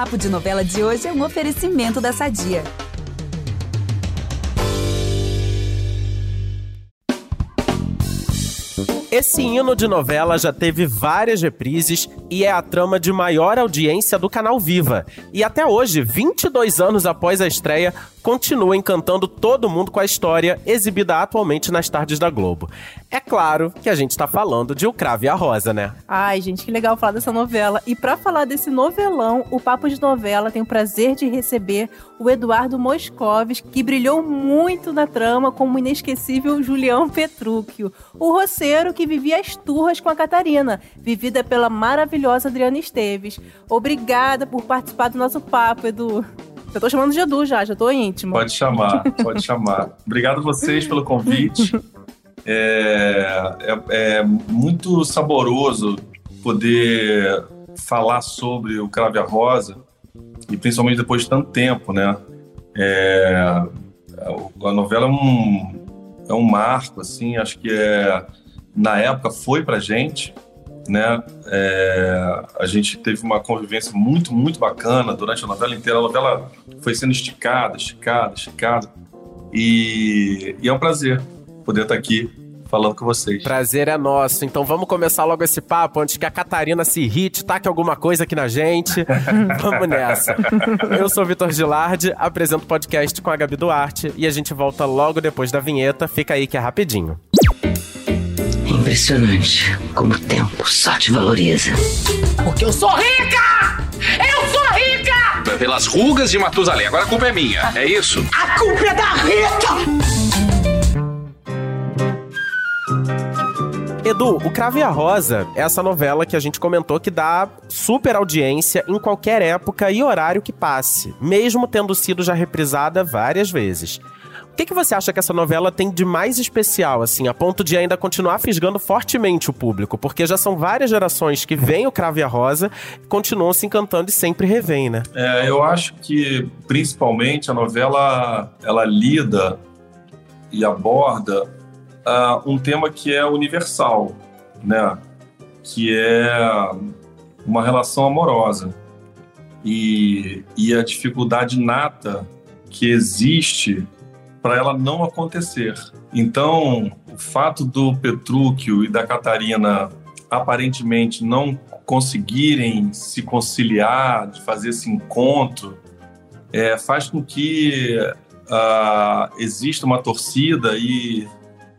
Papo de Novela de hoje é um oferecimento da Sadia. Esse hino de novela já teve várias reprises e é a trama de maior audiência do canal Viva. E até hoje, 22 anos após a estreia, continua encantando todo mundo com a história exibida atualmente nas tardes da Globo. É claro que a gente tá falando de O Crave e a Rosa, né? Ai, gente, que legal falar dessa novela. E para falar desse novelão, o Papo de Novela tem o prazer de receber o Eduardo Moscovis, que brilhou muito na trama como o inesquecível Julião Petrúquio, o roceiro que vivia as turras com a Catarina, vivida pela maravilhosa Adriana Esteves. Obrigada por participar do nosso papo, Edu. Eu tô chamando de Edu já, já tô íntimo. Pode chamar, pode chamar. Obrigado vocês pelo convite. É, é, é, muito saboroso poder falar sobre o Crave a Rosa e principalmente depois de tanto tempo, né? É, a novela é um, é um marco, assim, acho que é, na época foi pra gente, né? É, a gente teve uma convivência muito, muito bacana durante a novela inteira. A novela foi sendo esticada, esticada, esticada. E, e é um prazer poder estar aqui falando com vocês. Prazer é nosso. Então vamos começar logo esse papo antes que a Catarina se irrite, taque alguma coisa aqui na gente. vamos nessa. Eu sou o Vitor Gilardi, apresento o podcast com a Gabi Duarte e a gente volta logo depois da vinheta. Fica aí que é rapidinho. Impressionante como o tempo só te valoriza. Porque eu sou rica! Eu sou rica! Pelas rugas de Matusalém. Agora a culpa é minha, é isso? A culpa é da Rita! Edu, o Crave e a Rosa é essa novela que a gente comentou que dá super audiência em qualquer época e horário que passe, mesmo tendo sido já reprisada várias vezes. Que, que você acha que essa novela tem de mais especial, assim, a ponto de ainda continuar fisgando fortemente o público? Porque já são várias gerações que veem o Crave e a Rosa continuam se encantando e sempre revêm, né? É, eu acho que, principalmente, a novela, ela lida e aborda uh, um tema que é universal, né? Que é uma relação amorosa. E, e a dificuldade nata que existe para ela não acontecer. Então, o fato do Petrúquio e da Catarina aparentemente não conseguirem se conciliar, de fazer esse encontro, é, faz com que uh, exista uma torcida e,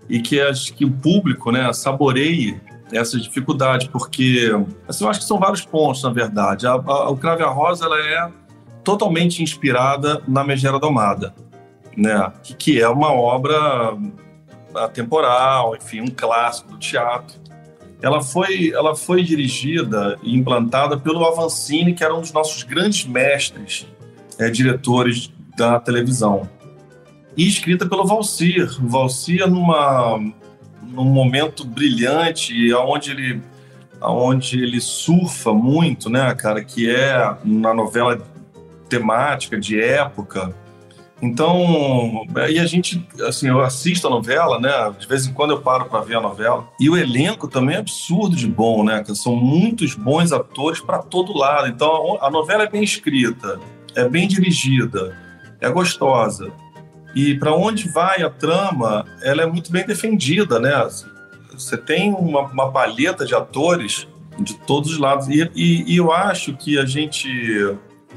e que, as, que o público né, saboreie essa dificuldade, porque assim, eu acho que são vários pontos, na verdade. A, a, o Crave a Rosa ela é totalmente inspirada na Megera Domada né? Que, é uma obra atemporal, enfim, um clássico do teatro. Ela foi, ela foi dirigida e implantada pelo Avancini, que era um dos nossos grandes mestres, é, diretores da televisão. E escrita pelo Valsir. O Valsir, numa, num momento brilhante, onde ele, onde ele surfa muito, né, cara, que é na novela temática, de época, então, aí a gente, assim, eu assisto a novela, né? De vez em quando eu paro para ver a novela. E o elenco também é absurdo de bom, né? São muitos bons atores para todo lado. Então, a novela é bem escrita, é bem dirigida, é gostosa. E para onde vai a trama, ela é muito bem defendida, né? Você tem uma, uma palheta de atores de todos os lados. E, e, e eu acho que a gente,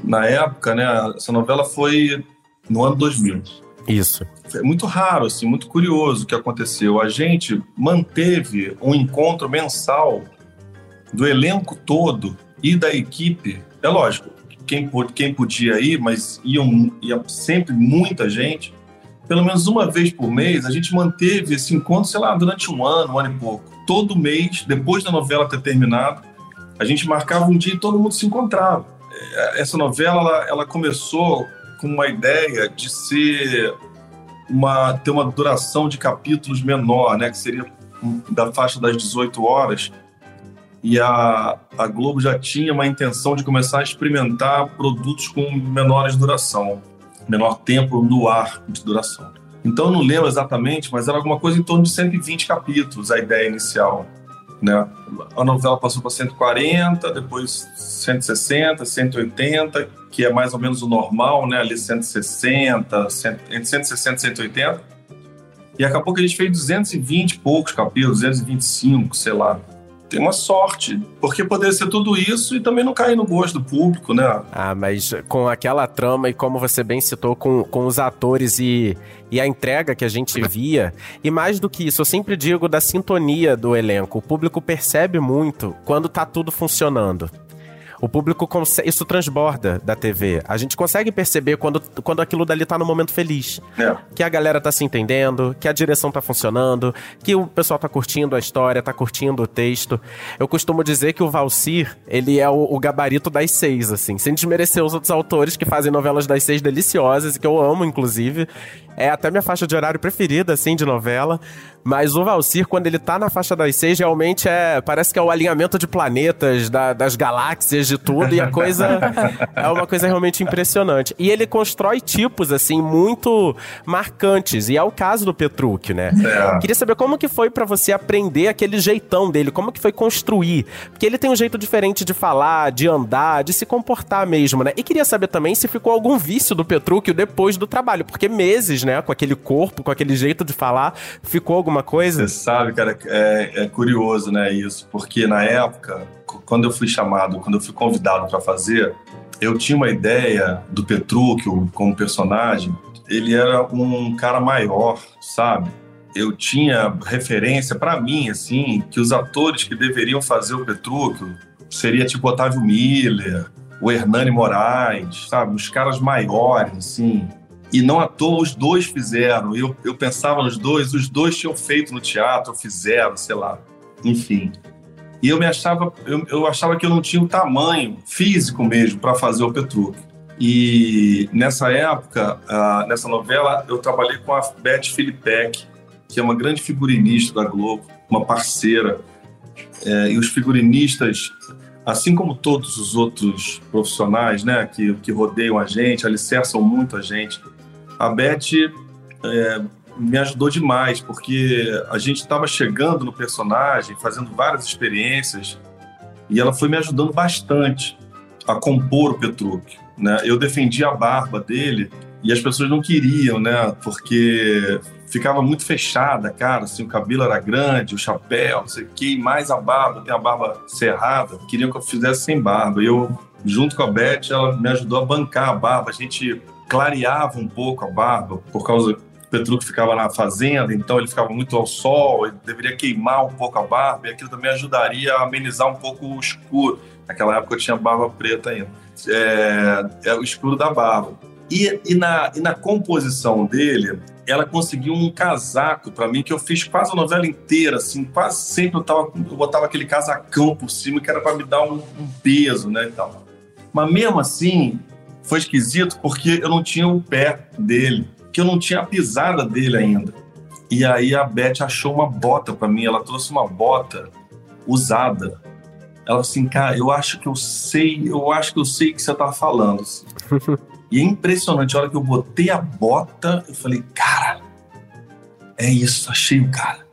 na época, né? Essa novela foi no ano 2000. Isso. É muito raro, assim, muito curioso o que aconteceu. A gente manteve um encontro mensal do elenco todo e da equipe. É lógico, quem, quem podia ir, mas iam, ia sempre muita gente. Pelo menos uma vez por mês, a gente manteve esse encontro, sei lá, durante um ano, um ano e pouco. Todo mês, depois da novela ter terminado, a gente marcava um dia e todo mundo se encontrava. É, essa novela, ela, ela começou com uma ideia de ser uma ter uma duração de capítulos menor, né, que seria da faixa das 18 horas. E a, a Globo já tinha uma intenção de começar a experimentar produtos com menores duração, menor tempo no ar de duração. Então não lembro exatamente, mas era alguma coisa em torno de 120 capítulos a ideia inicial. né? A novela passou para 140, depois 160, 180, que é mais ou menos o normal, né? Ali 160, 100, entre 160 e 180. E acabou que a gente fez 220 e poucos capítulos, 225, sei lá tem uma sorte, porque poderia ser tudo isso e também não cair no gosto do público, né? Ah, mas com aquela trama e como você bem citou, com, com os atores e, e a entrega que a gente via, e mais do que isso, eu sempre digo da sintonia do elenco. O público percebe muito quando tá tudo funcionando. O público consegue, isso transborda da TV. A gente consegue perceber quando, quando aquilo dali tá no momento feliz. É. Que a galera tá se entendendo, que a direção tá funcionando, que o pessoal tá curtindo a história, tá curtindo o texto. Eu costumo dizer que o Valcir, ele é o, o gabarito das seis, assim, sem desmerecer os outros autores que fazem novelas das seis deliciosas, e que eu amo, inclusive. É até minha faixa de horário preferida, assim, de novela. Mas o Valcir, quando ele tá na faixa das seis, realmente é. Parece que é o alinhamento de planetas, da, das galáxias, de tudo, e a coisa é uma coisa realmente impressionante. E ele constrói tipos, assim, muito marcantes. E é o caso do Petrúquio, né? É. Queria saber como que foi para você aprender aquele jeitão dele, como que foi construir. Porque ele tem um jeito diferente de falar, de andar, de se comportar mesmo, né? E queria saber também se ficou algum vício do Petrúquio depois do trabalho, porque meses, né, com aquele corpo, com aquele jeito de falar, ficou alguma coisa? Você sabe, cara, é, é curioso, né, isso, porque na época, quando eu fui chamado, quando eu fui convidado para fazer, eu tinha uma ideia do Petrúquio como personagem. Ele era um cara maior, sabe? Eu tinha referência para mim, assim, que os atores que deveriam fazer o Petrúquio seria tipo Otávio Miller, o Hernani Moraes, sabe? Os caras maiores, assim. E não à toa os dois fizeram. Eu, eu pensava nos dois, os dois tinham feito no teatro, fizeram, sei lá. Enfim. E eu me achava, eu, eu achava que eu não tinha o tamanho físico mesmo para fazer o Petrúquio. E nessa época, ah, nessa novela, eu trabalhei com a Beth Filipek, que é uma grande figurinista da Globo, uma parceira. É, e os figurinistas, assim como todos os outros profissionais né, que, que rodeiam a gente, alicerçam muito a gente, a Beth é, me ajudou demais, porque a gente estava chegando no personagem, fazendo várias experiências, e ela foi me ajudando bastante a compor o Petrúquio. Né? Eu defendi a barba dele e as pessoas não queriam, né? Porque ficava muito fechada, cara, assim, o cabelo era grande, o chapéu, não sei o que, mais a barba, tem a barba cerrada, queriam que eu fizesse sem barba. E eu, junto com a Beth, ela me ajudou a bancar a barba, a gente clareava um pouco a barba, por causa o Petrúquio ficava na fazenda, então ele ficava muito ao sol, ele deveria queimar um pouco a barba, e aquilo também ajudaria a amenizar um pouco o escuro. Naquela época eu tinha barba preta ainda. É, é o escuro da barba. E, e, na, e na composição dele, ela conseguiu um casaco para mim que eu fiz quase a novela inteira, assim, quase sempre eu, tava, eu botava aquele casacão por cima que era para me dar um, um, peso, né, e tal. Mas mesmo assim, foi esquisito porque eu não tinha o pé dele, que eu não tinha a pisada dele ainda. E aí a Beth achou uma bota para mim, ela trouxe uma bota usada. Ela assim, cara, eu acho que eu sei, eu acho que eu sei o que você tá falando. Assim. E é impressionante, a hora que eu botei a bota, eu falei, cara, é isso, achei o cara.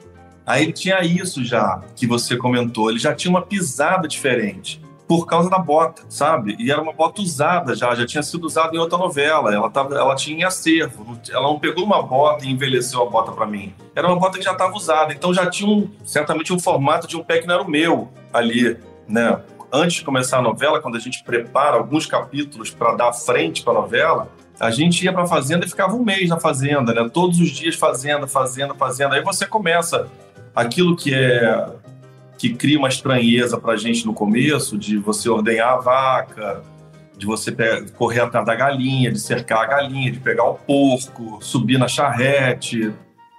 Aí ele tinha isso já, que você comentou, ele já tinha uma pisada diferente por causa da bota, sabe? E era uma bota usada já, já tinha sido usada em outra novela, ela, tava, ela tinha acervo, ela não pegou uma bota e envelheceu a bota para mim. Era uma bota que já estava usada, então já tinha um, certamente um formato de um pé que não era o meu ali, né? antes de começar a novela, quando a gente prepara alguns capítulos para dar frente para a novela, a gente ia para a fazenda e ficava um mês na fazenda, né? Todos os dias fazenda, fazenda, fazenda. Aí você começa aquilo que é que cria uma estranheza para a gente no começo, de você ordenhar a vaca, de você correr atrás da galinha, de cercar a galinha, de pegar o porco, subir na charrete,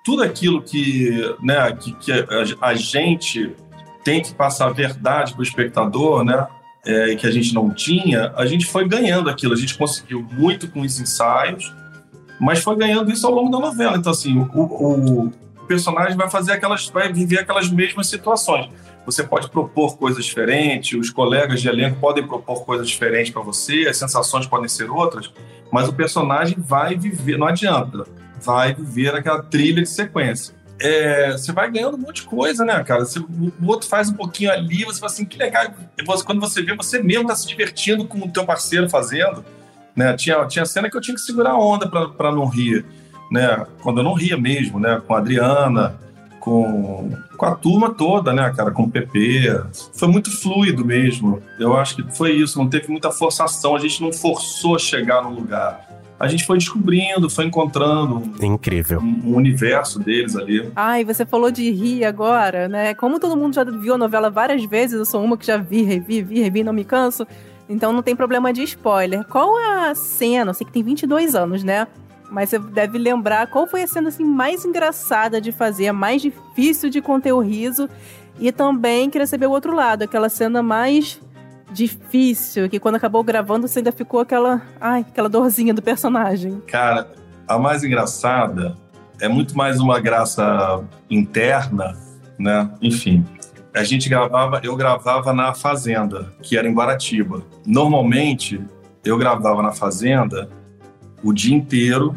tudo aquilo que, né, que, que a, gente tem que passar a verdade para o espectador, né? É, que a gente não tinha, a gente foi ganhando aquilo. A gente conseguiu muito com os ensaios, mas foi ganhando isso ao longo da novela. Então, assim, o, o, o personagem vai fazer aquelas, vai viver aquelas mesmas situações. Você pode propor coisas diferentes, os colegas de elenco podem propor coisas diferentes para você, as sensações podem ser outras, mas o personagem vai viver, não adianta, vai viver aquela trilha de sequência. é, você vai ganhando um monte de coisa, né, cara? Você, o outro faz um pouquinho ali, você fala assim, que legal. Quando você vê, você mesmo tá se divertindo com o teu parceiro fazendo. Né? Tinha, tinha cena que eu tinha que segurar a onda para não rir. Né? Quando eu não ria mesmo, né? Com a Adriana, com, com a turma toda, né, cara? Com o PP. Foi muito fluido mesmo. Eu acho que foi isso, não teve muita forçação, a gente não forçou a chegar no lugar a gente foi descobrindo, foi encontrando. Incrível. Um, um universo deles ali. Ai, você falou de rir agora, né? Como todo mundo já viu a novela várias vezes, eu sou uma que já vi, revi, vi, revi, não me canso. Então não tem problema de spoiler. Qual a cena? Eu sei que tem 22 anos, né? Mas você deve lembrar qual foi a cena assim mais engraçada de fazer, a mais difícil de conter o riso. E também queria saber o outro lado, aquela cena mais difícil, que quando acabou gravando você ainda ficou aquela, ai, aquela dorzinha do personagem. Cara, a mais engraçada é muito mais uma graça interna, né? Enfim, a gente gravava, eu gravava na fazenda, que era em Guaratiba. Normalmente, eu gravava na fazenda o dia inteiro,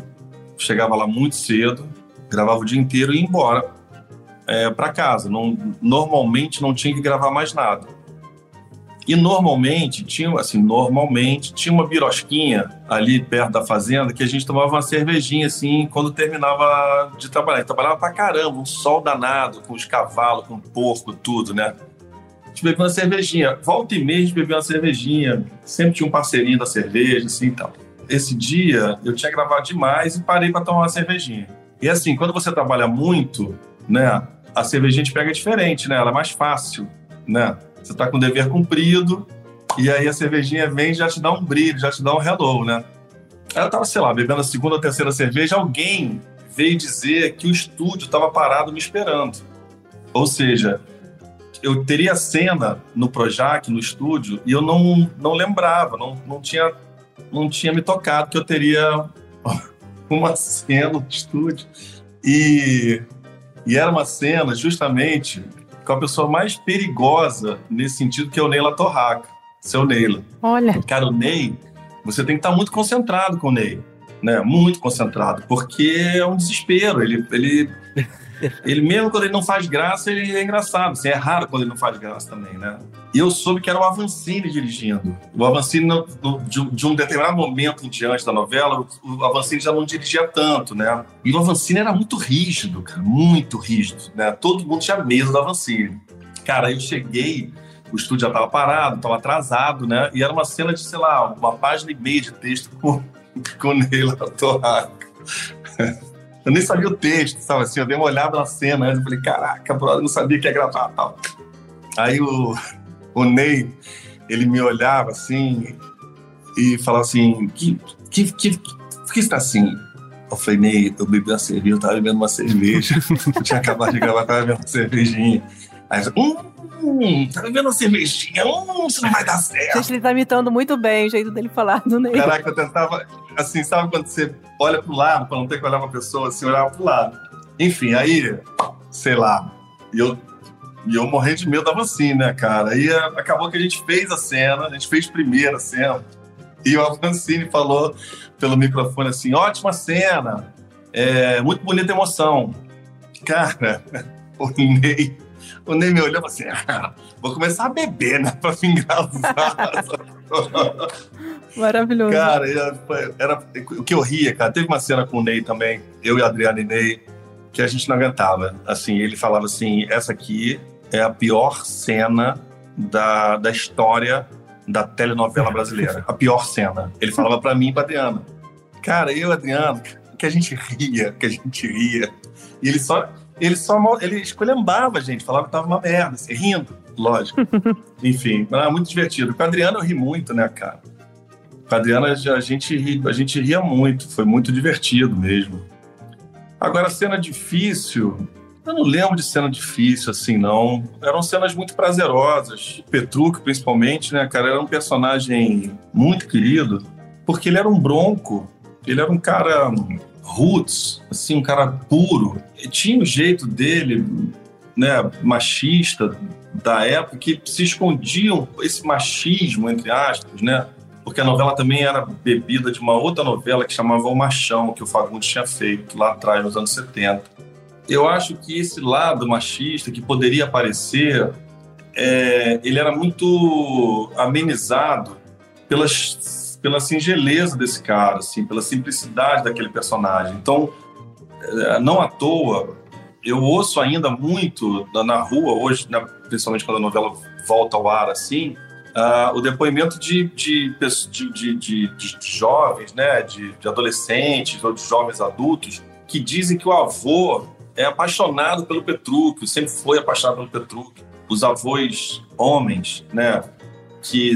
chegava lá muito cedo, gravava o dia inteiro e ia embora é, para casa. Não, normalmente não tinha que gravar mais nada. E normalmente tinha, assim, normalmente tinha uma birosquinha ali perto da fazenda que a gente tomava uma cervejinha assim quando terminava de trabalhar. E trabalhava pra caramba, um sol danado, com os cavalos, com o porco, tudo, né? A gente bebia uma cervejinha. Volta e meia a gente bebia uma cervejinha. Sempre tinha um parceirinho da cerveja, assim e tal. Esse dia eu tinha gravado demais e parei para tomar uma cervejinha. E assim, quando você trabalha muito, né? A cervejinha te pega diferente, né? Ela é mais fácil, né? Você está com o dever cumprido, e aí a cervejinha vem e já te dá um brilho, já te dá um hello, né? Eu tava, sei lá, bebendo a segunda ou terceira cerveja, alguém veio dizer que o estúdio estava parado me esperando. Ou seja, eu teria cena no Projac, no estúdio, e eu não, não lembrava, não, não, tinha, não tinha me tocado que eu teria uma cena no estúdio. E, e era uma cena justamente com a pessoa mais perigosa nesse sentido, que é o Neila Torraca, seu Neila. Olha. Cara, o Ney, você tem que estar muito concentrado com o Ney, né? Muito concentrado, porque é um desespero. Ele, ele, ele mesmo quando ele não faz graça, ele é engraçado. Assim, é raro quando ele não faz graça também, né? E eu soube que era o Avancini dirigindo. O Avancini, de, um determinado momento em diante da novela, o Avancini já não dirigia tanto, né? E o Avancini era muito rígido, cara, muito rígido, né? Todo mundo tinha medo do Avancini. Cara, eu cheguei, o estúdio já estava parado, estava atrasado, né? E era uma cena de, sei lá, uma página e meia de texto com, com Neila Torraca. Eu nem sabia o texto, sabe assim? Eu dei uma olhada na cena, eu falei, caraca, brother, não sabia que ia gravar tal. Aí o, o Ney, ele me olhava assim e falava assim: que, que, que, que está assim? Eu falei, Ney, eu bebi uma cerveja, eu tava bebendo uma cerveja. eu tinha acabado de gravar, tava bebendo uma cervejinha. Aí eu hum, tá bebendo uma cervejinha, hum, isso não vai dar certo. Gente, ele tá imitando muito bem o jeito dele falar do Ney. Caraca, eu tentava, assim, sabe quando você olha pro lado, pra não ter que olhar pra pessoa, assim, olhava pro lado. Enfim, aí, sei lá, eu e eu morrendo de medo da Avancini, né, cara? Aí eh, acabou que a gente fez a cena, a gente fez primeiro a cena. E o Avancini falou pelo microfone assim: ótima cena, é, muito bonita emoção. Cara, o Ney, o Ney me olhou e falou assim: ah, vou começar a beber, né, pra vingar Maravilhoso. Cara, era, era, o que eu ria, cara. Teve uma cena com o Ney também, eu e a Adriana e Ney, que a gente não aguentava. Assim, ele falava assim: essa aqui é a pior cena da, da história da telenovela brasileira. A pior cena. Ele falava para mim e pra Adriana. Cara, eu e Adriana, que a gente ria, que a gente ria. E ele só. Ele só ele escolhambava a gente, falava que tava uma merda, assim, rindo, lógico. Enfim, era muito divertido. Com a Adriana eu ri muito, né, cara? Com a Adriana a gente, a gente ria muito, foi muito divertido mesmo. Agora, cena difícil, eu não lembro de cena difícil, assim, não. Eram cenas muito prazerosas. O Petrúquio, principalmente, né, cara, era um personagem muito querido, porque ele era um bronco, ele era um cara roots, assim, um cara puro. E tinha o jeito dele, né, machista da época, que se escondiam esse machismo, entre aspas, né? Porque a novela também era bebida de uma outra novela que chamava O Machão, que o Fagundes tinha feito lá atrás, nos anos 70 eu acho que esse lado machista que poderia aparecer, é, ele era muito amenizado pelas, pela singeleza desse cara, assim, pela simplicidade daquele personagem. Então, é, não à toa, eu ouço ainda muito na, rua hoje, né, principalmente quando a novela volta ao ar assim, uh, o depoimento de, de, de, de, de jovens, né, de, de adolescentes ou de jovens adultos que dizem que o avô é apaixonado pelo Petrúquio, sempre foi apaixonado pelo Petrúquio. Os avós homens, né, que,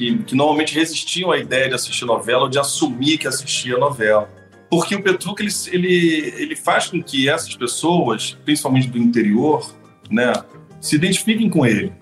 que, que, normalmente resistiam à ideia de assistir novela ou de assumir que assistia novela. Porque o Petrúquio, ele, ele, ele faz com que essas pessoas, principalmente do interior, né, se identifiquem com ele.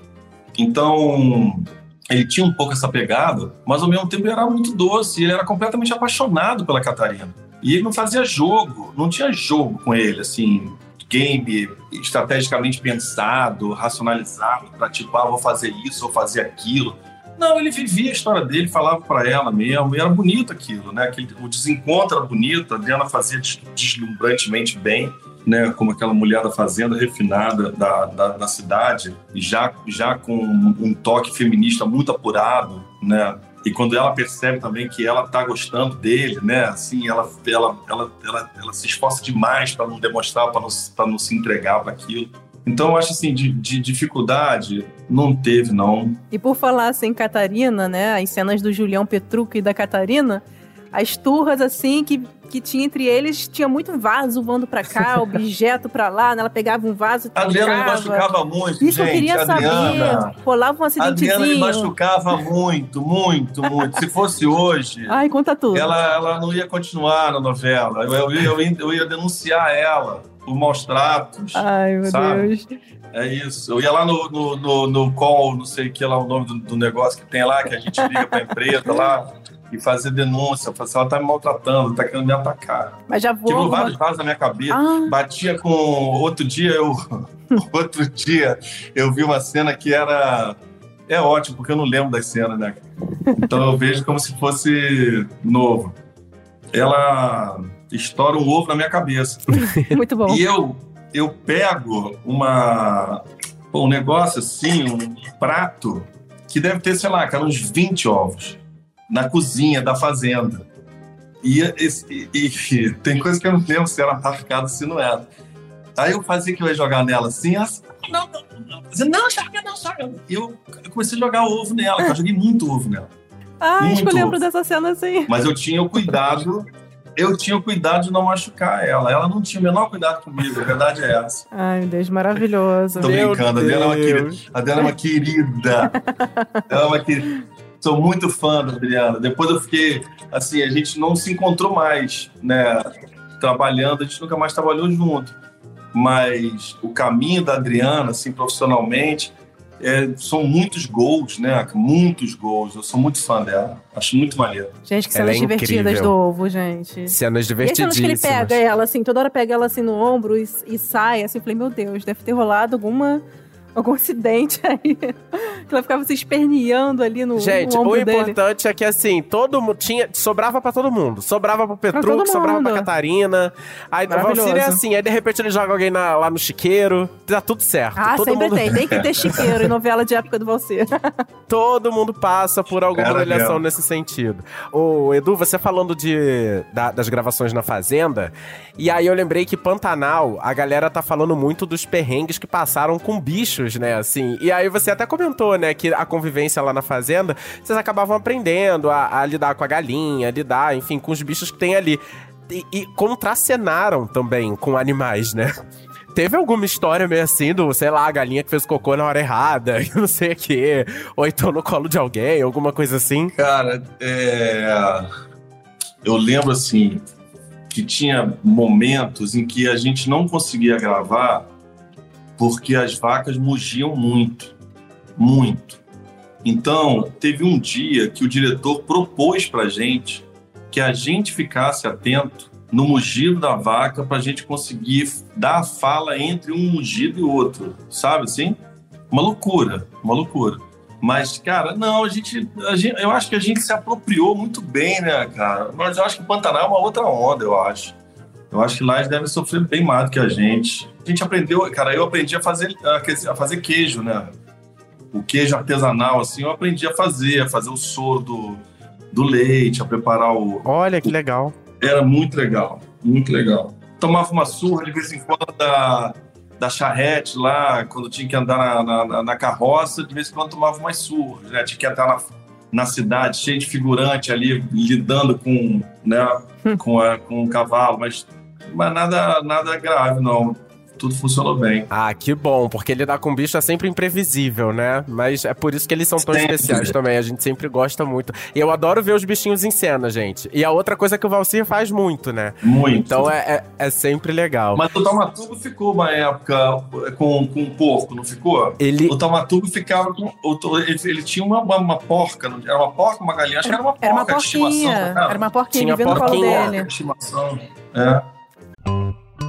Então, ele tinha um pouco essa pegada, mas ao mesmo tempo ele era muito doce, ele era completamente apaixonado pela Catarina. E ele não fazia jogo, não tinha jogo com ele, assim, game estrategicamente pensado, racionalizado, para tipo, ah, vou fazer isso, vou fazer aquilo. Não, ele vivia a história dele, falava para ela mesmo, e era bonito aquilo, né? Aquele, o desencontro era bonito, a Adriana fazia deslumbrantemente bem, né? Como aquela mulher da fazenda refinada da, da, da cidade, já, já com um toque feminista muito apurado, né? E quando ela percebe também que ela tá gostando dele, né? Assim, ela, ela, ela, ela, ela se esforça demais para não demonstrar, para não, não se entregar para aquilo. Então, eu acho assim, de, de, dificuldade, não teve, não. E por falar assim, Catarina, né? As cenas do Julião Petrucco e da Catarina, as turras, assim, que, que tinha entre eles, tinha muito vaso voando pra cá, objeto pra lá, né? Ela pegava um vaso e A Adriana me machucava muito, Isso gente. eu queria Adriana, saber. Rolava um acidentezinho. Adriana me machucava muito, muito, muito. Se fosse hoje... Ai, conta tudo. Ela, ela não ia continuar na novela. Eu, eu, eu, ia, eu ia denunciar ela por maus tratos. Ai, meu sabe? Deus. É isso. Eu ia lá no, no, no, no call, não sei o que lá, o nome do, do negócio que tem lá, que a gente liga pra empresa lá e fazer denúncia. Falar assim, ela tá me maltratando, tá querendo me atacar. Mas já vou. Tirou vários vasos na minha cabeça. Ah. Batia com. Outro dia eu. Outro dia eu vi uma cena que era. É ótimo, porque eu não lembro das cenas, né? Então eu vejo como se fosse novo. Ela estoura um ovo na minha cabeça. Muito bom. E eu, eu pego uma, um negócio assim, um prato, que deve ter, sei lá, cara, uns 20 ovos, na cozinha da fazenda. E, e- e tem coisa que eu não lembro se era marcado, se não era. Aí eu fazia que eu ia jogar nela assim, ela assim, não, não, não, não, não, joga, não, joga. E eu, comecei a jogar ovo nela, eu joguei muito ovo nela. Ah, acho que eu lembro dessa cena assim. Mas eu tinha o cuidado, eu tinha o cuidado de não machucar ela. Ela não tinha o menor cuidado comigo, a verdade é essa. Ai, meu Deus, maravilhoso. Tô Meu brincando, a Adriana é uma querida. Deus. A Adriana é uma querida. Ela é uma querida. Sou muito fã da Adriana. Depois eu fiquei, assim, a gente não se encontrou mais, né? Trabalhando, a gente nunca mais trabalhou junto. Mas o caminho da Adriana, assim, profissionalmente, é, são muitos gols, né? Muitos gols. Eu sou muito fã dela. Acho muito maneiro. Gente, que Ela cenas é divertidas incrível. do ovo, gente. Cenas E as cenas que ele divertidíssimas. pega ela, assim, toda hora pega ela assim no ombro e, e sai, assim, eu falei, meu Deus, deve ter rolado alguma, algum acidente aí. Que ela ficava se esperneando ali no, Gente, no o ombro dele. importante é que assim, todo mundo tinha. Sobrava pra todo mundo. Sobrava pro Petruc, sobrava pra. Catarina. Aí o é assim, aí de repente ele joga alguém na- lá no chiqueiro. Tá tudo certo. Ah, todo sempre mundo, tem. Tem que ter chiqueiro em novela de época do Valser. Todo mundo passa por alguma humilhação mesmo. nesse sentido. Ô, Edu, você falando de, da- das gravações na Fazenda, e aí eu lembrei que Pantanal, a galera tá falando muito dos perrengues que passaram com bichos, né, assim. E aí você até comentou, né, que a convivência lá na Fazenda, vocês acabavam aprendendo a, a lidar com a galinha, a lidar, enfim, com os bichos que tem ali. E, e contracenaram também com animais, né? Teve alguma história meio assim do, sei lá, a galinha que fez cocô na hora errada, e não sei o quê, ou então no colo de alguém, alguma coisa assim? Cara, é... eu lembro assim que tinha momentos em que a gente não conseguia gravar porque as vacas mugiam muito, muito. Então, teve um dia que o diretor propôs pra gente que a gente ficasse atento no mugido da vaca pra gente conseguir dar a fala entre um mugido e outro, sabe assim? Uma loucura, uma loucura. Mas, cara, não, a gente, a gente- Eu acho que a gente se apropriou muito bem, né, cara? Mas eu acho que o Pantanal é uma outra onda, eu acho. Eu acho que lá eles devem sofrer bem mais do que a gente. A gente aprendeu, cara, eu aprendi a fazer, a fazer queijo, né? O queijo artesanal, assim, eu aprendi a fazer, a fazer o soro do, do leite, a preparar o. Olha que legal. Era muito legal, muito legal. Tomava uma surra de vez em quando da, da charrete lá, quando tinha que andar na, na, na carroça, de vez em quando tomava umas surras, né? Tinha que entrar na, na cidade, cheio de figurante ali, lidando com, né, com, a, com o cavalo, mas, mas nada, nada grave, não tudo funcionou bem. Ah, que bom, porque lidar com bicho é sempre imprevisível, né? Mas é por isso que eles são tão Sempre. especiais também. A gente sempre gosta muito. E eu adoro ver os bichinhos em cena, gente. E a outra coisa que o Valcir faz muito, né? Muito. Então é, é, é sempre legal. Mas o Taumaturgo ficou uma época com, com um porco, não ficou? Ele. O Taumaturgo ficava com. Ele, ele tinha uma, uma, uma porca, não- era uma porca, uma galinha? Acho que era uma porca Era uma porquinha. Era uma porquinha, Tinha ele veio no colo porquinha. Porca dele. de estimação. É.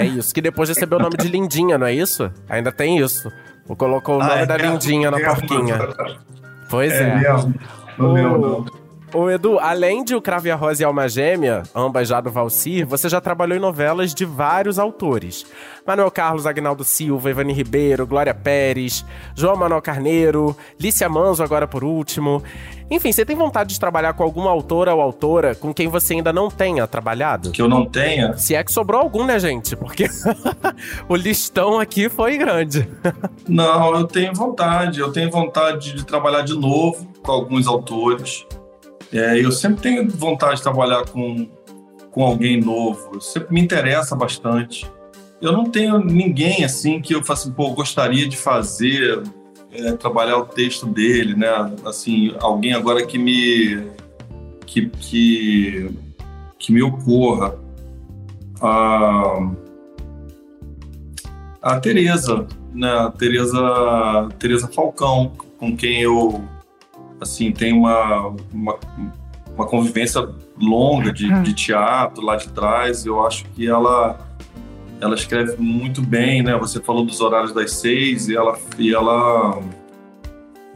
É isso, que depois recebeu o nome de Lindinha, não é isso? Ainda tem isso. Ou colocou o nome Ah, é da mesmo? Lindinha na É porquinha. Pois É é. mesmo. Não Ô, lembro, não. Ô Edu, além de O Crave a Rosa e Alma Gêmea, ambas já do Valcir, você já trabalhou em novelas de vários autores. Manuel Carlos Agnaldo Silva, Ivani Ribeiro, Glória Pérez, João Manuel Carneiro, Lícia Manzo agora por último. Enfim, você tem vontade de trabalhar com alguma autora ou autora com quem você ainda não tenha trabalhado? Que eu não tenha. Se é que sobrou algum, né, gente? Porque o listão aqui foi grande. Não, eu tenho vontade. Eu tenho vontade de trabalhar de novo com alguns autores. É, eu sempre tenho vontade de trabalhar com, com alguém novo. Sempre me interessa bastante. Eu não tenho ninguém assim que eu faço, pô, gostaria de fazer, é, trabalhar o texto dele, né? Assim, alguém agora que me que que, que me ocorra. Ah, a Tereza, né? A Tereza, Tereza Falcão, com quem eu assim tenho uma, uma, uma convivência longa de, de teatro lá de trás. Eu acho que ela ela escreve muito bem, né? Você falou dos horários das seis e ela e ela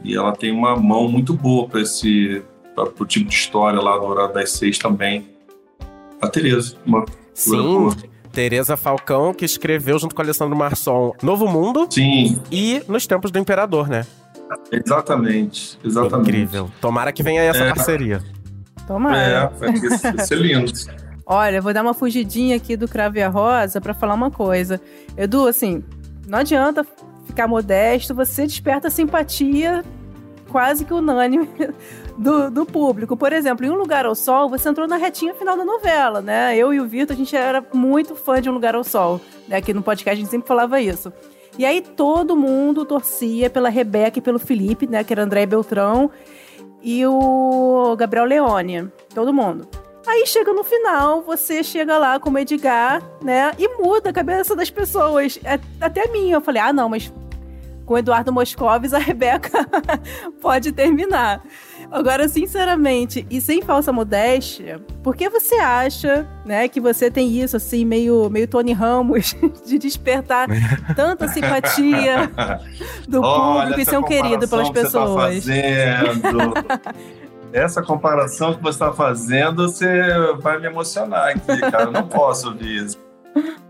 e ela tem uma mão muito boa para esse para o tipo de história lá no horário das seis também. A Tereza, uma Sim. boa. Tereza Falcão, que escreveu junto com Alessandro Marçom Novo Mundo Sim, e Nos Tempos do Imperador, né? exatamente, exatamente. Incrível. Tomara que venha aí essa É. parceria. Tomara. É, vai ser lindo. Olha, vou dar uma fugidinha aqui do Crave a Rosa pra falar uma coisa. Edu, assim, não adianta ficar modesto, você desperta simpatia quase que unânime do, do público. Por exemplo, em Um Lugar ao Sol, você entrou na retinha final da novela, né? Eu e o Vitor, a gente era muito fã de Um Lugar ao Sol. Né? Aqui no podcast a gente sempre falava isso. E aí todo mundo torcia pela Rebeca e pelo Felipe, né? Que era André Beltrão e o Gabriel Leone. Todo mundo. Aí chega no final, você chega lá como Edgar, né? E muda a cabeça das pessoas. É- Até a minha. Eu falei, ah, não, mas com o Eduardo Moscovis, a Rebeca pode terminar. Agora, sinceramente, e sem falsa modéstia, por que você acha, né, que você tem isso, assim, meio, meio Tony Ramos, de despertar tanta simpatia do Olha público e ser um querido pelas comparação que você tá pessoas? fazendo. Essa comparação que você está fazendo, você vai me emocionar aqui, cara. Eu não posso ouvir isso.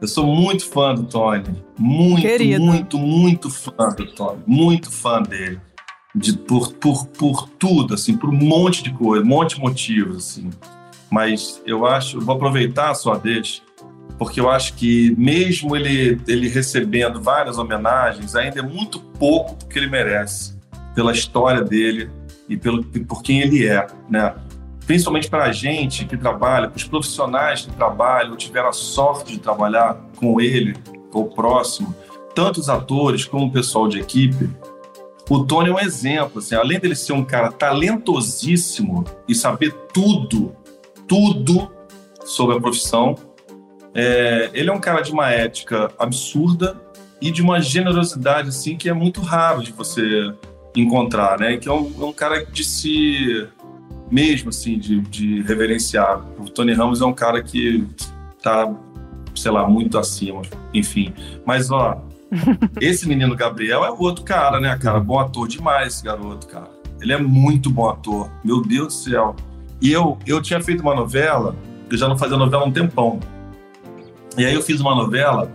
Eu sou muito fã do Tony. Muito, Querido. muito, muito fã do Tony. Muito fã dele. De, por, por, por tudo, assim, por um monte de coisa, um monte de motivos, assim. Mas eu acho, eu vou aproveitar a sua deixa, porque eu acho que mesmo ele, ele recebendo várias homenagens, ainda é muito pouco que ele merece pela história dele e pelo, por quem ele é, né? Principalmente para a gente que trabalha, para os profissionais que trabalham, tiveram a sorte de trabalhar com ele, ou próximo, tanto os atores como o pessoal de equipe. O Tony é um exemplo, assim, além dele ser um cara talentosíssimo e saber tudo, tudo sobre a profissão, É, ele é um cara de uma ética absurda e de uma generosidade assim que é muito raro de você encontrar, né? Que é um, é um cara de se mesmo assim de, de reverenciar. O Tony Ramos é um cara que tá, sei lá, muito acima, enfim. Mas ó, esse menino Gabriel é outro cara, né, cara? Bom ator demais, esse garoto, cara. Ele é muito bom ator. Meu Deus do céu. E eu, eu tinha feito uma novela, eu já não fazia novela há um tempão. E aí eu fiz uma novela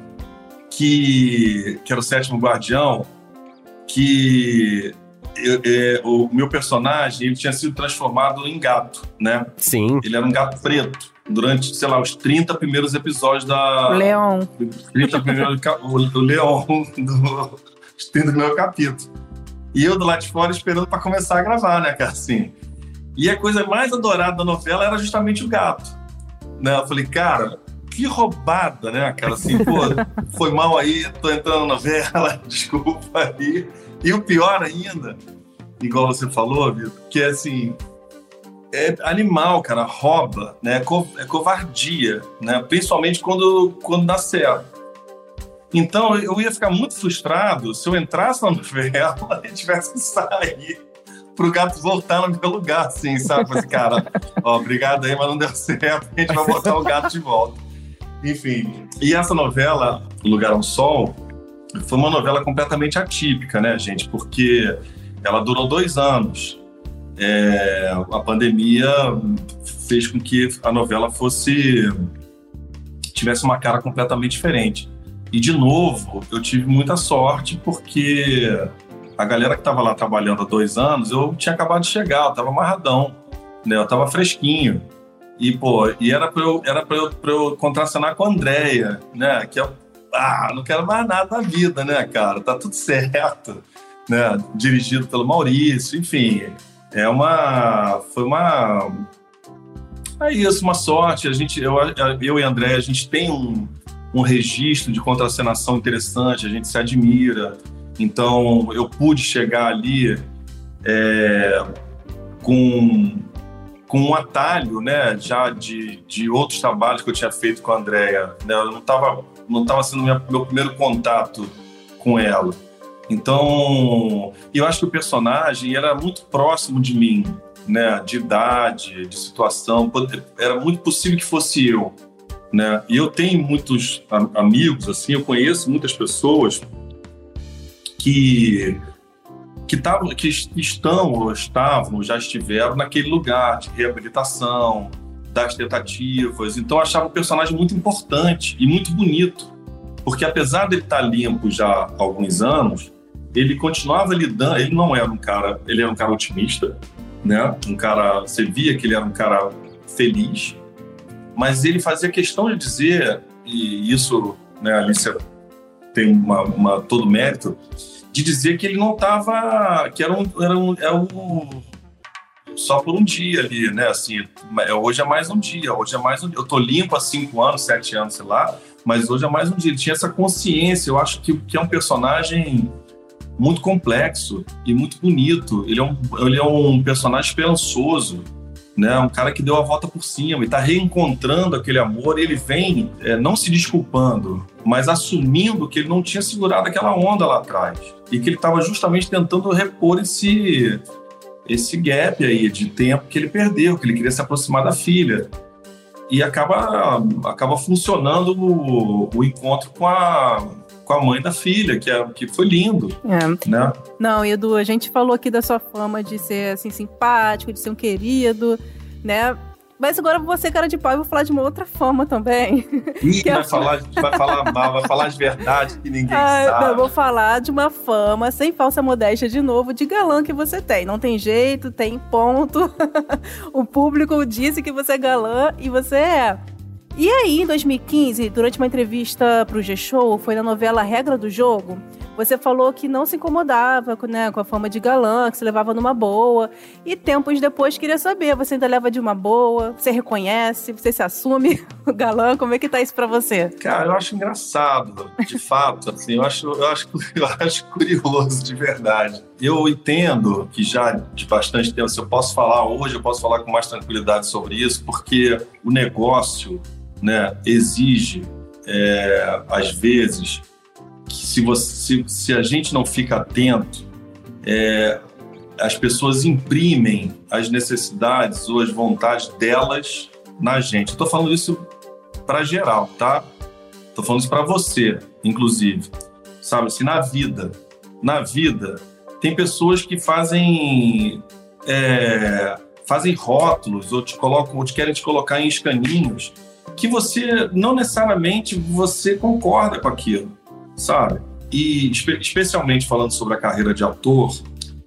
que, que era o Sétimo Guardião, que eu, é, o meu personagem ele tinha sido transformado em gato, né? Sim. Ele era um gato preto durante, sei lá, os 30 primeiros episódios da. Leão. 30 primeiros. o, o Leão do, os 30 primeiros capítulos. E eu do lado de fora esperando para começar a gravar, né, cara? Assim. E a coisa mais adorada da novela era justamente o gato. Né? Eu falei, cara, que roubada, né, cara? Assim, pô, foi mal aí, tô entrando na novela, desculpa aí. E o pior ainda, igual você falou, Vitor, que é assim, é animal, cara, rouba, né? É covardia, né? Principalmente quando, quando dá certo. Então, eu ia ficar muito frustrado se eu entrasse na novela e tivesse que sair pro gato voltar no meu lugar, assim, sabe? Assim, cara, ó, obrigado aí, mas não deu certo, a gente vai botar o gato de volta. Enfim, e essa novela, Lugar ao Sol, foi uma novela completamente atípica, né, gente? Porque ela durou dois anos. É, a pandemia fez com que a novela fosse tivesse uma cara completamente diferente. E de novo, eu tive muita sorte porque a galera que estava lá trabalhando há dois anos, eu tinha acabado de chegar, eu estava amarradão, né? Eu estava fresquinho. E, pô, e era para eu, era eu, eu contracenar com a Andrea, né? Que é ah, não quero mais nada na vida, né, cara? Tá tudo certo, né? Dirigido pelo Maurício, enfim. É uma. Foi uma. É isso, uma sorte. A gente, eu, eu e André, a gente tem um, um registro de contracenação interessante, a gente se admira. Então, eu pude chegar ali é, com, com um atalho, né, já de, de outros trabalhos que eu tinha feito com a Andrea. Né? Eu não estava não estava sendo minha, meu primeiro contato com ela. Então, eu acho que o personagem era muito próximo de mim, né? De idade, de situação. Era muito possível que fosse eu, né? E eu tenho muitos amigos, assim, eu conheço muitas pessoas que que, tavam, que estão ou estavam, já estiveram naquele lugar de reabilitação, das tentativas. Então eu achava o personagem muito importante e muito bonito, porque apesar dele estar limpo já há alguns anos, ele continuava lidando. Ele não era um cara, ele era um cara otimista, né? Um cara, você via que ele era um cara feliz, mas ele fazia questão de dizer e isso, né, a Alicia tem uma, uma todo mérito de dizer que ele não estava, que era um, era um, era um só por um dia ali, né? Assim, é, hoje é mais um dia, hoje é mais um dia. Eu tô limpo há cinco anos, sete anos, sei lá, mas hoje é mais um dia. Ele tinha essa consciência. Eu acho que, que é um personagem muito complexo e muito bonito. Ele é um, ele é um personagem esperançoso, né? Um cara que deu a volta por cima e está reencontrando aquele amor. Ele vem é, não se desculpando, mas assumindo que ele não tinha segurado aquela onda lá atrás e que ele estava justamente tentando repor esse esse gap aí de tempo que ele perdeu, que ele queria se aproximar da filha. E acaba, acaba funcionando o, o encontro com a, com a mãe da filha, que, é, que foi lindo. É. Né? Não, Edu, a gente falou aqui da sua fama de ser assim, simpático, de ser um querido, né? Mas agora você, cara de pau, eu vou falar de uma outra forma também. Ih, vai, é... falar, vai falar mal, vai falar de verdade que ninguém ah, sabe. Eu vou falar de uma fama, sem falsa modéstia de novo, de galã que você tem. Não tem jeito, tem ponto. o público disse que você é galã e você é. E aí, em 2015, durante uma entrevista pro G-Show, foi na novela Regra do Jogo, você falou que não se incomodava né, com a fama de galã, que se levava numa boa. E tempos depois queria saber, você ainda leva de uma boa? Você reconhece? Você se assume o galã? Como é que tá isso pra você? Cara, eu acho engraçado, de fato. Assim, eu, acho, eu, acho, eu acho curioso, de verdade. Eu entendo que já de bastante tempo, se eu posso falar hoje, eu posso falar com mais tranquilidade sobre isso, porque o negócio né, exige, é, às vezes, se, você, se, se a gente não fica atento, é, as pessoas imprimem as necessidades ou as vontades delas na gente. Estou falando isso para geral, tá? Estou falando isso para você, inclusive. Sabe, assim, na vida. Na vida, tem pessoas que fazem é, fazem rótulos ou te colocam ou te querem te colocar em escaninhos que você não necessariamente você concorda com aquilo, sabe? E espe especialmente falando sobre a carreira de ator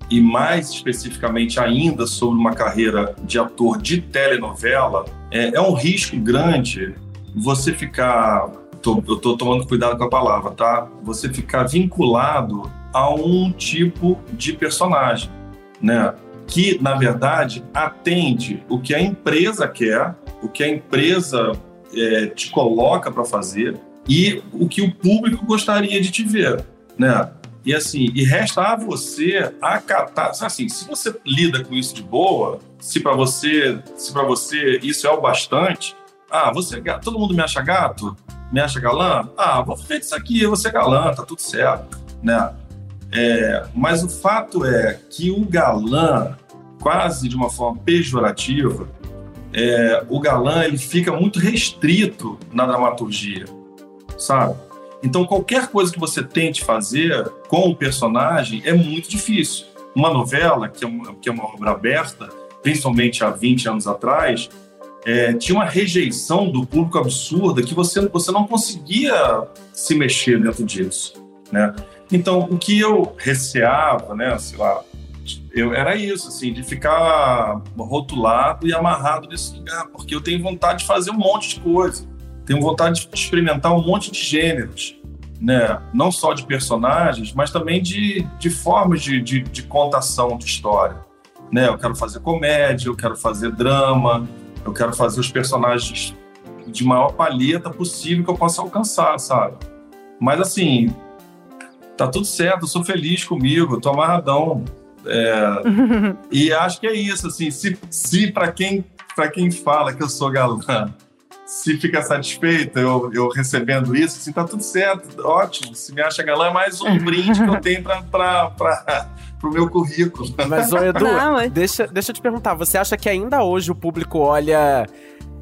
e mais especificamente ainda sobre uma carreira de ator de telenovela, é, é um risco grande você ficar tô, eu estou tomando cuidado com a palavra, tá? Você ficar vinculado a um tipo de personagem, né? Que, na verdade, atende o que a empresa quer, o que a empresa é, te coloca para fazer e o que o público gostaria de te ver, né? E assim, e resta a você acatar, assim, se você lida com isso de boa, se para você, se para você isso é o bastante, ah, você é todo mundo me acha gato, me acha galã, ah, vou fazer isso aqui, vou ser galã, tá tudo certo, né? É, mas o fato é que o galã, quase de uma forma pejorativa, é, o galã ele fica muito restrito na dramaturgia, sabe? Então qualquer coisa que você tente fazer com o personagem é muito difícil. Uma novela, que é uma, que é uma obra aberta, principalmente há 20 anos atrás, é, tinha uma rejeição do público absurda que você, você não conseguia se mexer dentro disso, né? Então, o que eu receava, né, sei lá, eu, era isso, assim, de ficar rotulado e amarrado nesse lugar, porque eu tenho vontade de fazer um monte de coisa, tenho vontade de experimentar um monte de gêneros, né? Não só de personagens, mas também de, de formas de, de, de contação de história, né? Eu quero fazer comédia, eu quero fazer drama, eu quero fazer os personagens de maior palheta possível que eu possa alcançar, sabe? Mas assim, tá tudo certo, eu sou feliz comigo, tô amarradão. É, e acho que é isso, assim, se, se para quem, pra quem fala que eu sou galã, se fica satisfeito eu, eu recebendo isso, assim, tá tudo certo, ótimo. Se me acha galã, é mais um brinde que eu tenho para pro meu currículo. Mas, ô Edu, Não, mas... deixa, deixa eu te perguntar, você acha que ainda hoje o público olha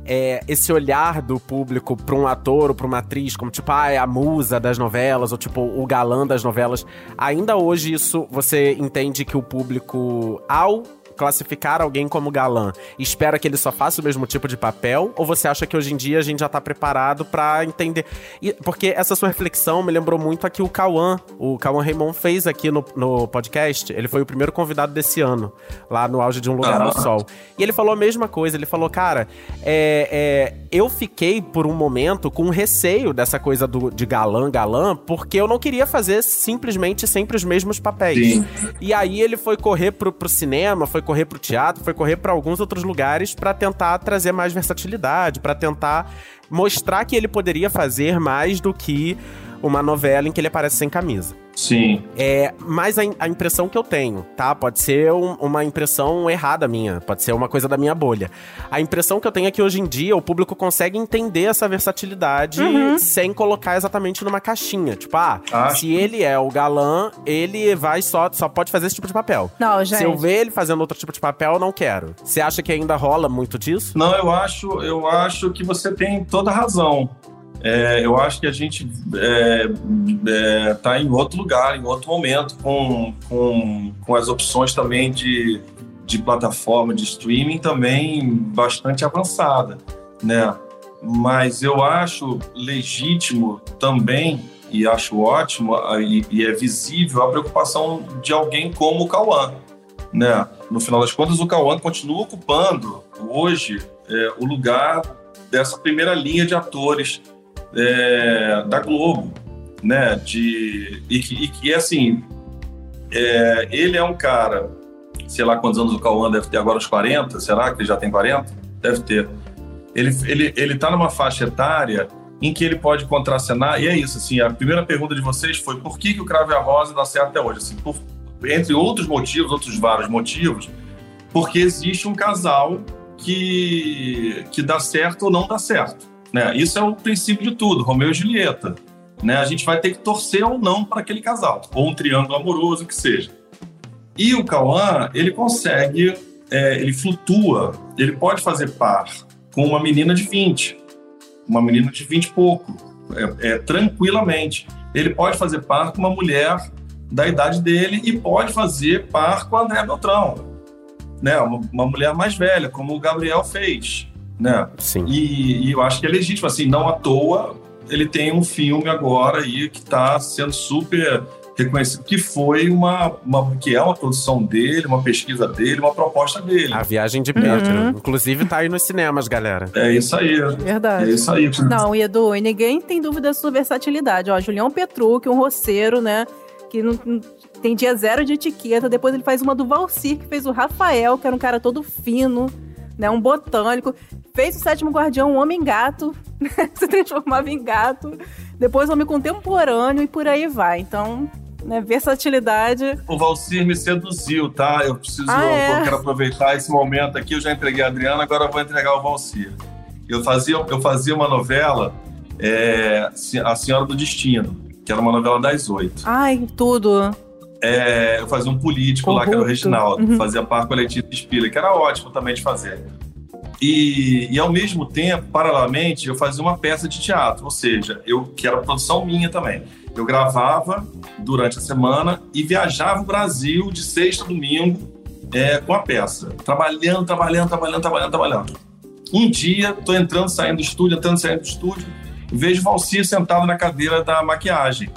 é, esse olhar do público pra um ator ou pra uma atriz, como tipo, ah, é a musa das novelas, ou tipo, o galã das novelas, ainda hoje isso você entende que o público, ao classificar alguém como galã, espera que ele só faça o mesmo tipo de papel? Ou você acha que hoje em dia a gente já tá preparado para entender? E, porque essa sua reflexão me lembrou muito aqui o Cauã. O Cauã Raymond fez aqui no, no podcast. Ele foi o primeiro convidado desse ano, lá no auge de Um Lugar ao Sol. E ele falou a mesma coisa. Ele falou, cara, é, é, eu fiquei por um momento com receio dessa coisa do, de galã, galã, porque eu não queria fazer simplesmente sempre os mesmos papéis. Sim. E aí ele foi correr pro, pro cinema, foi correr pro teatro, foi correr para alguns outros lugares para tentar trazer mais versatilidade, para tentar mostrar que ele poderia fazer mais do que uma novela em que ele aparece sem camisa. Sim. É, mas a, a impressão que eu tenho, tá? Pode ser um, uma impressão errada minha, pode ser uma coisa da minha bolha. A impressão que eu tenho é que hoje em dia o público consegue entender essa versatilidade uhum. sem colocar exatamente numa caixinha. Tipo, ah, Acho. se ele é o galã, ele vai só, só pode fazer esse tipo de papel. Não, gente. Se eu ver ele fazendo outro tipo de papel, eu não quero. Você acha que ainda rola muito disso? Não, eu acho, eu acho que você tem toda razão. É, eu acho que a gente está é, é, tá em outro lugar, em outro momento, com, com, com as opções também de, de plataforma de streaming também bastante avançada, né? Mas eu acho legítimo também e acho ótimo e, e é visível a preocupação de alguém como o Cauã, né? No final das contas, o Cauã continua ocupando hoje é, o lugar dessa primeira linha de atores é, da Globo, né? De, e, que, assim, é, ele é um cara, sei lá quantos anos o Cauã deve ter agora, uns 40, será que ele já tem 40? Deve ter. Ele, ele, ele tá numa faixa etária em que ele pode contracenar, e é isso, assim, a primeira pergunta de vocês foi por que, que o Crave a Rosa dá certo até hoje? Assim, por, entre outros motivos, outros vários motivos, porque existe um casal que, que dá certo ou não dá certo Né? Isso é o princípio de tudo, Romeu e Julieta. Né? A gente vai ter que torcer ou não para aquele casal, ou um triângulo amoroso, que seja. E o Cauã, ele consegue, é, ele flutua, ele pode fazer par com uma menina de 20, uma menina de 20 e pouco, é, é, tranquilamente. Ele pode fazer par com uma mulher da idade dele e pode fazer par com a André Beltrão, né? Uma, uma mulher mais velha, como o Gabriel fez, né? Sim. E, e eu acho que é legítimo, assim, não à toa ele tem um filme agora aí que está sendo super reconhecido, que foi uma, uma, que é uma produção dele, uma pesquisa dele, uma proposta dele. A Viagem de Pedro. Uhum. Inclusive tá aí nos cinemas, galera. É isso aí. Verdade. É isso aí. Não, Edu, e ninguém tem dúvida da sua versatilidade. Ó, Julião Petruc, um roceiro, né? Que não, não, tem dia zero de etiqueta. Depois ele faz uma do Valcir, que fez o Rafael, que era um cara todo fino, né? Um botânico. Fez o Sétimo Guardião, um homem-gato, se transformava em gato. Depois homem contemporâneo e por aí vai. Então, né, versatilidade. O Valcir me seduziu, tá? Eu preciso, Ah, é? eu quero aproveitar esse momento aqui. Eu já entreguei a Adriana, agora eu vou entregar o Valcir. Eu fazia, eu fazia uma novela, é, A Senhora do Destino, que era uma novela das oito. Ai, tudo. É, eu fazia um político lá, que era o. Reginaldo, Uhum. fazia par com a Letícia Spiller, que era ótimo também de fazer. E, e ao mesmo tempo, paralelamente, eu fazia uma peça de teatro, ou seja, eu que era produção minha também. Eu gravava durante a semana e viajava o Brasil de sexta a domingo é, com a peça, trabalhando, trabalhando, trabalhando, trabalhando, trabalhando. Um dia, tô entrando, saindo do estúdio, entrando, saindo do estúdio, vejo Valcir sentado na cadeira da maquiagem.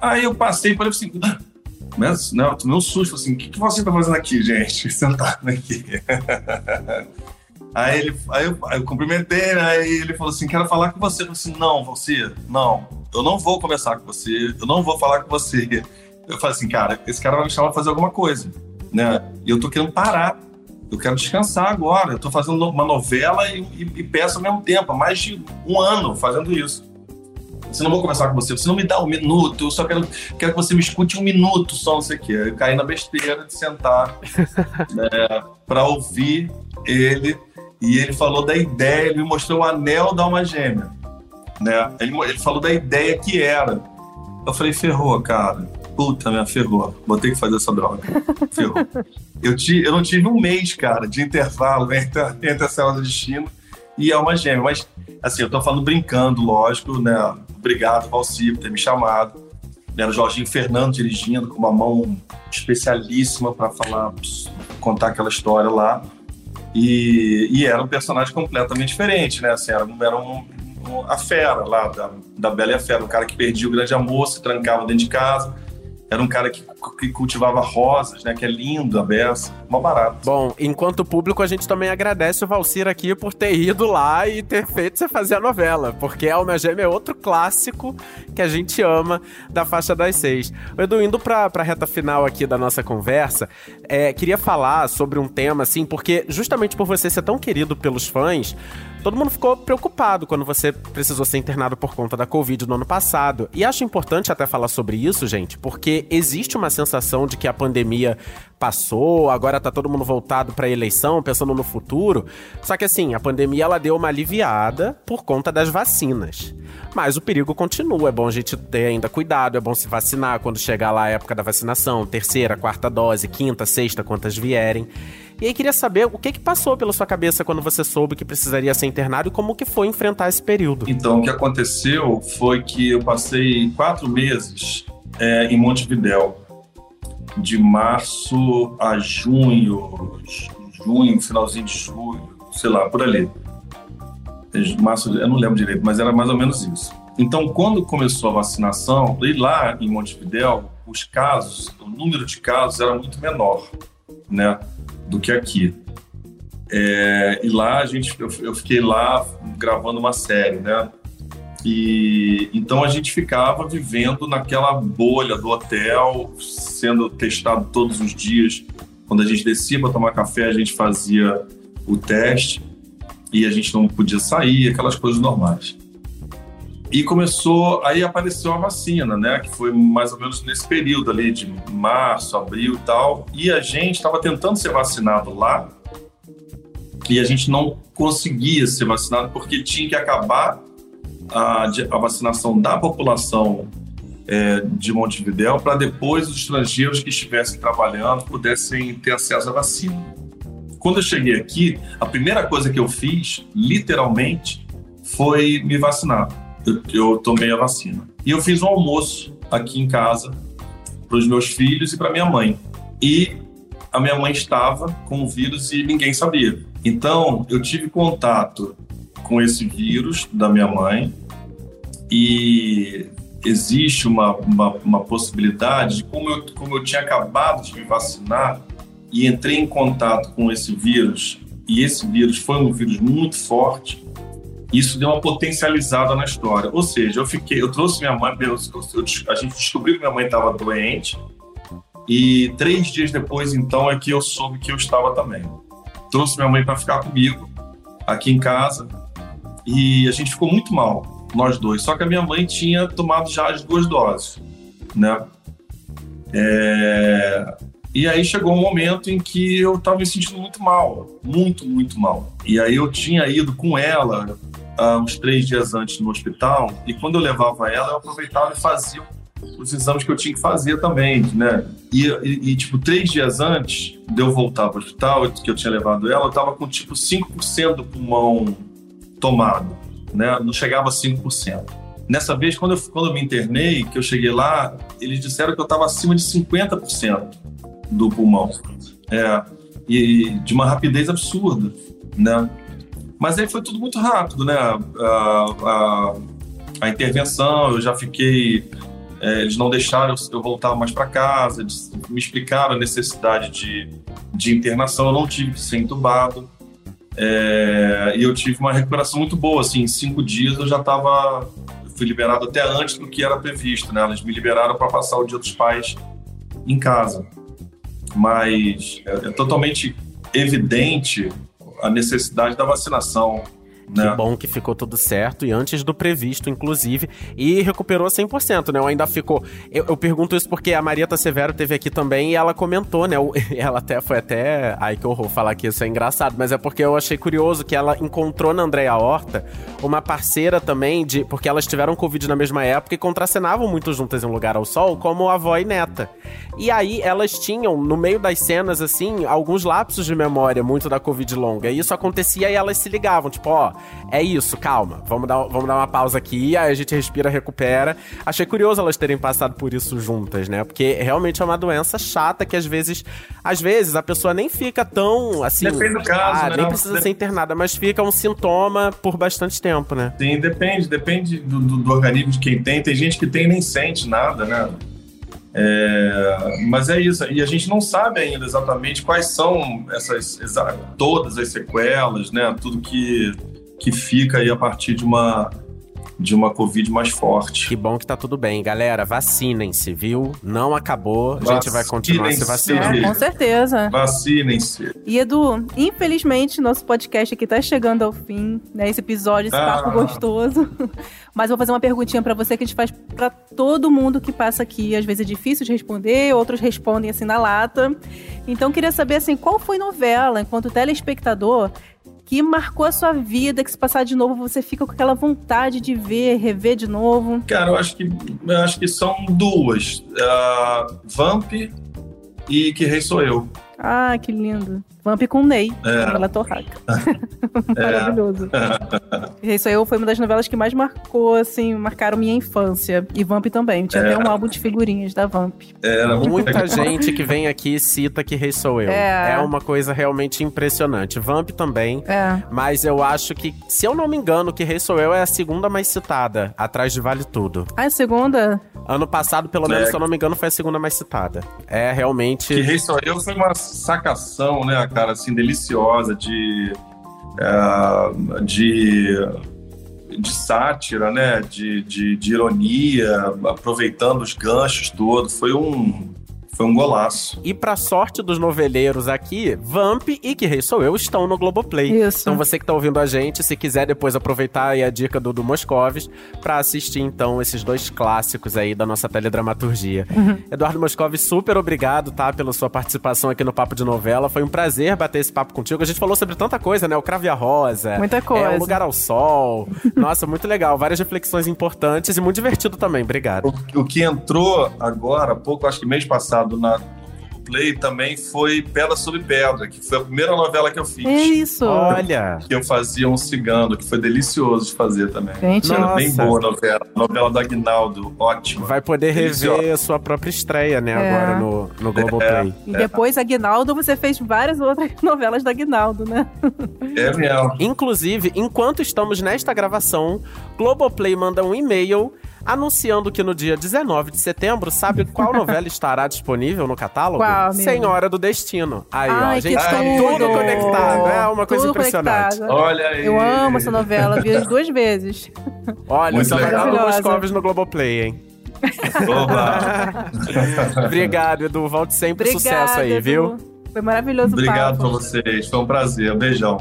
Aí eu passei e falei assim, "Ah, mas, não, eu tomei um susto, assim, o que, que você tá fazendo aqui, gente? Sentado aqui. Aí, ele, aí, eu, aí eu cumprimentei, né? aí ele falou assim, quero falar com você. Eu falei assim, não, você, não, eu não vou conversar com você, eu não vou falar com você. Eu falei assim, cara, esse cara vai me chamar pra fazer alguma coisa, né? E eu tô querendo parar, eu quero descansar agora, eu tô fazendo uma novela e, e, e peço ao mesmo tempo, há mais de um ano fazendo isso. Você não vou conversar com você, você não me dá um minuto, eu só quero, quero que você me escute um minuto só, não sei o quê. Eu caí na besteira de sentar né, para ouvir ele. E ele falou da ideia, ele me mostrou o anel da alma gêmea. Né? Ele, ele falou da ideia que era. Eu falei, ferrou, cara. Puta, minha, ferrou. Vou ter que fazer essa droga. Ferrou. Eu, ti, eu não tive um mês, cara, de intervalo entre, a- entre a Cela do Destino e Alma Gêmea. Mas, assim, eu tô falando brincando, lógico, né? Obrigado, Valci, por ter me chamado. Era o Jorginho Fernando dirigindo, com uma mão especialíssima para falar, contar aquela história lá. E, e era um personagem completamente diferente, né? Assim, era, era um, um- a fera lá, da, da Bela e a Fera, um cara que perdia o grande amor, se trancava dentro de casa. Era um cara que, que cultivava rosas, né? Que é lindo, a beça. Mó barato. Bom, enquanto público, a gente também agradece o Valcir aqui por ter ido lá e ter feito você fazer a novela, porque Alma Gêmea é outro clássico que a gente ama da faixa das seis. Edu, indo pra, pra reta final aqui da nossa conversa, é, queria falar sobre um tema, assim, porque justamente por você ser tão querido pelos fãs, todo mundo ficou preocupado quando você precisou ser internado por conta da Covid no ano passado. E acho importante até falar sobre isso, gente, porque existe uma sensação de que a pandemia passou, agora tá todo mundo voltado pra eleição, pensando no futuro. Só que assim, a pandemia ela deu uma aliviada por conta das vacinas. Mas o perigo continua, é bom a gente ter ainda cuidado, é bom se vacinar quando chegar lá a época da vacinação, terceira, quarta dose, quinta, sexta, quantas vierem. E aí queria saber o que que passou pela sua cabeça quando você soube que precisaria ser internado e como que foi enfrentar esse período. Então, o que aconteceu foi que eu passei quatro meses é, em Montevidéu, de março a junho, junho, finalzinho de julho, sei lá, por ali. Março, eu não lembro direito, mas era mais ou menos isso. Então, quando começou a vacinação, e lá em Montevidéu, os casos, o número de casos era muito menor, né, do que aqui. É, e lá a gente, eu, eu fiquei lá gravando uma série, né? E então a gente ficava vivendo naquela bolha do hotel, sendo testado todos os dias. Quando a gente descia para tomar café, a gente fazia o teste e a gente não podia sair, aquelas coisas normais. E começou, aí apareceu a vacina, né? Que foi mais ou menos nesse período ali de março, abril e tal. E a gente estava tentando ser vacinado lá e a gente não conseguia ser vacinado porque tinha que acabar a, a vacinação da população é, de Montevidéu para depois os estrangeiros que estivessem trabalhando pudessem ter acesso à vacina. Quando eu cheguei aqui, a primeira coisa que eu fiz, literalmente, foi me vacinar. Eu, eu tomei a vacina. E eu fiz um almoço aqui em casa para os meus filhos e para minha mãe. E a minha mãe estava com o vírus e ninguém sabia. Então, eu tive contato com esse vírus da minha mãe e existe uma, uma, uma possibilidade de, como eu, como eu tinha acabado de me vacinar e entrei em contato com esse vírus, e esse vírus foi um vírus muito forte, isso deu uma potencializada na história. Ou seja, eu fiquei, eu trouxe minha mãe, eu, a gente descobriu que minha mãe estava doente, e três dias depois, então, é que eu soube que eu estava também. Trouxe minha mãe para ficar comigo aqui em casa, e a gente ficou muito mal nós dois. Só que a minha mãe tinha tomado já as duas doses, né? É... E aí chegou um momento em que eu estava me sentindo muito mal, muito, muito mal. E aí eu tinha ido com ela uh, uns três dias antes no hospital, e quando eu levava ela, eu aproveitava e fazia os exames que eu tinha que fazer também, né? E, e, e tipo, três dias antes de eu voltar para o hospital, que eu tinha levado ela, eu estava com tipo 5% do pulmão tomado né? não chegava a 5%. Nessa vez, quando eu, quando eu me internei, que eu cheguei lá, eles disseram que eu estava acima de 50% do pulmão. É, e de uma rapidez absurda, né? Mas aí foi tudo muito rápido, né? A, a, a intervenção, eu já fiquei... É, eles não deixaram eu voltar mais para casa, eles me explicaram a necessidade de, de internação, eu não tive que ser entubado. É, e eu tive uma recuperação muito boa, assim, em cinco dias eu já estava, fui liberado até antes do que era previsto, né? Eles me liberaram para passar o dia dos pais em casa. Mas é, é totalmente evidente a necessidade da vacinação né? Que bom que ficou tudo certo e antes do previsto, inclusive, e recuperou 100%, né? Ou ainda ficou. Eu, eu pergunto isso porque a Marieta Severo teve aqui também e ela comentou, né? Ela até foi até. Ai, que horror falar que isso é engraçado, mas é porque eu achei curioso que ela encontrou na Andréia Horta uma parceira também de. Porque elas tiveram Covid na mesma época e contracenavam muito juntas em um lugar ao sol, como avó e neta. E aí elas tinham, no meio das cenas, assim, alguns lapsos de memória muito da Covid longa. E isso acontecia e elas se ligavam, tipo, ó, é isso, calma, vamos dar, vamos dar uma pausa aqui, aí a gente respira, recupera. Achei curioso elas terem passado por isso juntas, né? Porque realmente é uma doença chata que às vezes, às vezes a pessoa nem fica tão assim. Depende do caso, ah, né? Nem precisa ser internada, mas fica um sintoma por bastante tempo, né? Sim, depende, depende do, do, do organismo de quem tem. Tem gente que tem e nem sente nada, né? É, mas é isso, e a gente não sabe ainda exatamente quais são essas todas as sequelas, né? Tudo que que fica aí a partir de uma de uma Covid mais forte. Que bom que tá tudo bem. Galera, vacinem-se, viu? Não acabou. A gente vai continuar se vacinando. É, com certeza. Vacinem-se. E Edu, infelizmente, nosso podcast aqui tá chegando ao fim, né? Esse episódio, esse ah. papo gostoso. Mas vou fazer uma perguntinha para você que a gente faz para todo mundo que passa aqui. Às vezes é difícil de responder, outros respondem assim na lata. Então, queria saber, assim, qual foi novela, enquanto telespectador, que marcou a sua vida, que se passar de novo você fica com aquela vontade de ver, rever de novo? Cara, eu acho que, eu acho que são duas. Uh, Vamp e Que Rei Sou Eu. Ah, que lindo. Vamp com Ney, é. novela Torraca. É. Maravilhoso. É. Isso aí foi uma das novelas que mais marcou, assim, marcaram minha infância. E Vamp também. Tinha é. até um álbum de figurinhas da Vamp. Era Muita gente que vem aqui cita que Rei Sou Eu. É. é uma coisa realmente impressionante. Vamp também. É. Mas eu acho que, se eu não me engano, que Rei Sou Eu é a segunda mais citada, atrás de Vale Tudo. Ah, é a segunda? Ano passado, pelo menos, é. se eu não me engano, foi a segunda mais citada. É realmente. Que Rei Sou Eu foi uma sacação, né, cara, assim, deliciosa de. Uh, de de sátira, né? De, de, de, ironia, aproveitando os ganchos todos. Foi um, Foi um golaço. E pra sorte dos noveleiros aqui, Vamp e Que Rei Sou Eu estão no Globoplay. Isso. Então você que tá ouvindo a gente, se quiser depois aproveitar aí a dica do, do Moscovis pra assistir então esses dois clássicos aí da nossa teledramaturgia. Uhum. Eduardo Moscovis, super obrigado, tá, pela sua participação aqui no Papo de Novela. Foi um prazer bater esse papo contigo. A gente falou sobre tanta coisa, né? O Crave a Rosa. Muita É, coisa. o Lugar ao Sol. Nossa, muito legal. Várias reflexões importantes e muito divertido também. Obrigado. O, o que entrou agora, há pouco, acho que mês passado, na no Play também foi Pedra sobre Pedra, que foi a primeira novela que eu fiz. É isso. Olha. Que eu fazia um cigano, que foi delicioso de fazer também. Gente, Nossa. Era bem boa a novela. Novela do Aguinaldo, ótima. Vai poder Deliciosa. rever a sua própria estreia, né, É. agora no, no Globoplay. E depois, Aguinaldo, você fez várias outras novelas da Aguinaldo, né? É mesmo. Inclusive, enquanto estamos nesta gravação, Globoplay manda um e-mail anunciando que no dia 19 de setembro, sabe qual novela estará disponível no catálogo? Qual? Senhora do Destino. Aí, ó, Ai, a gente tá tudo! conectado. É uma coisa Tudo impressionante. conectado. Olha aí. Eu amo essa novela, vi as duas vezes. Olha, só vai dar no legal. Moscovis no Globoplay, hein? Obrigado, Edu. Volte sempre. Obrigada, Sucesso aí, Edu. viu? Foi maravilhoso Obrigado papo. pra vocês. Foi um prazer. Beijão.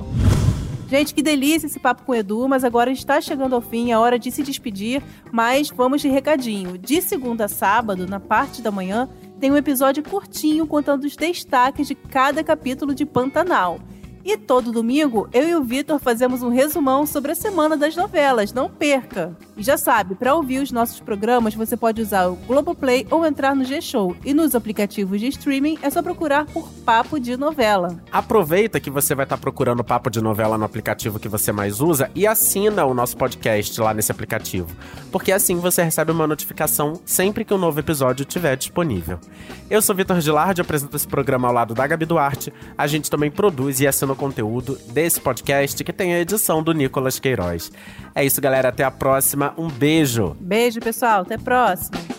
Gente, que delícia esse papo com o Edu, mas agora está chegando ao fim, é hora de se despedir, mas vamos de recadinho. De segunda a sábado, na parte da manhã, tem um episódio curtinho contando os destaques de cada capítulo de Pantanal. E todo domingo, eu e o Vitor fazemos um resumão sobre a semana das novelas, não perca! E já sabe, para ouvir os nossos programas, você pode usar o Globoplay ou entrar no G-Show. E nos aplicativos de streaming é só procurar por Papo de Novela. Aproveita que você vai estar procurando papo de novela no aplicativo que você mais usa e assina o nosso podcast lá nesse aplicativo. Porque assim você recebe uma notificação sempre que um novo episódio estiver disponível. Eu sou Vitor Gilardi, apresento esse programa ao lado da Gabi Duarte. A gente também produz e assina conteúdo desse podcast que tem a edição do Nicolas Queiroz. É isso, galera. Até a próxima. Um beijo. Beijo, pessoal. Até a próxima.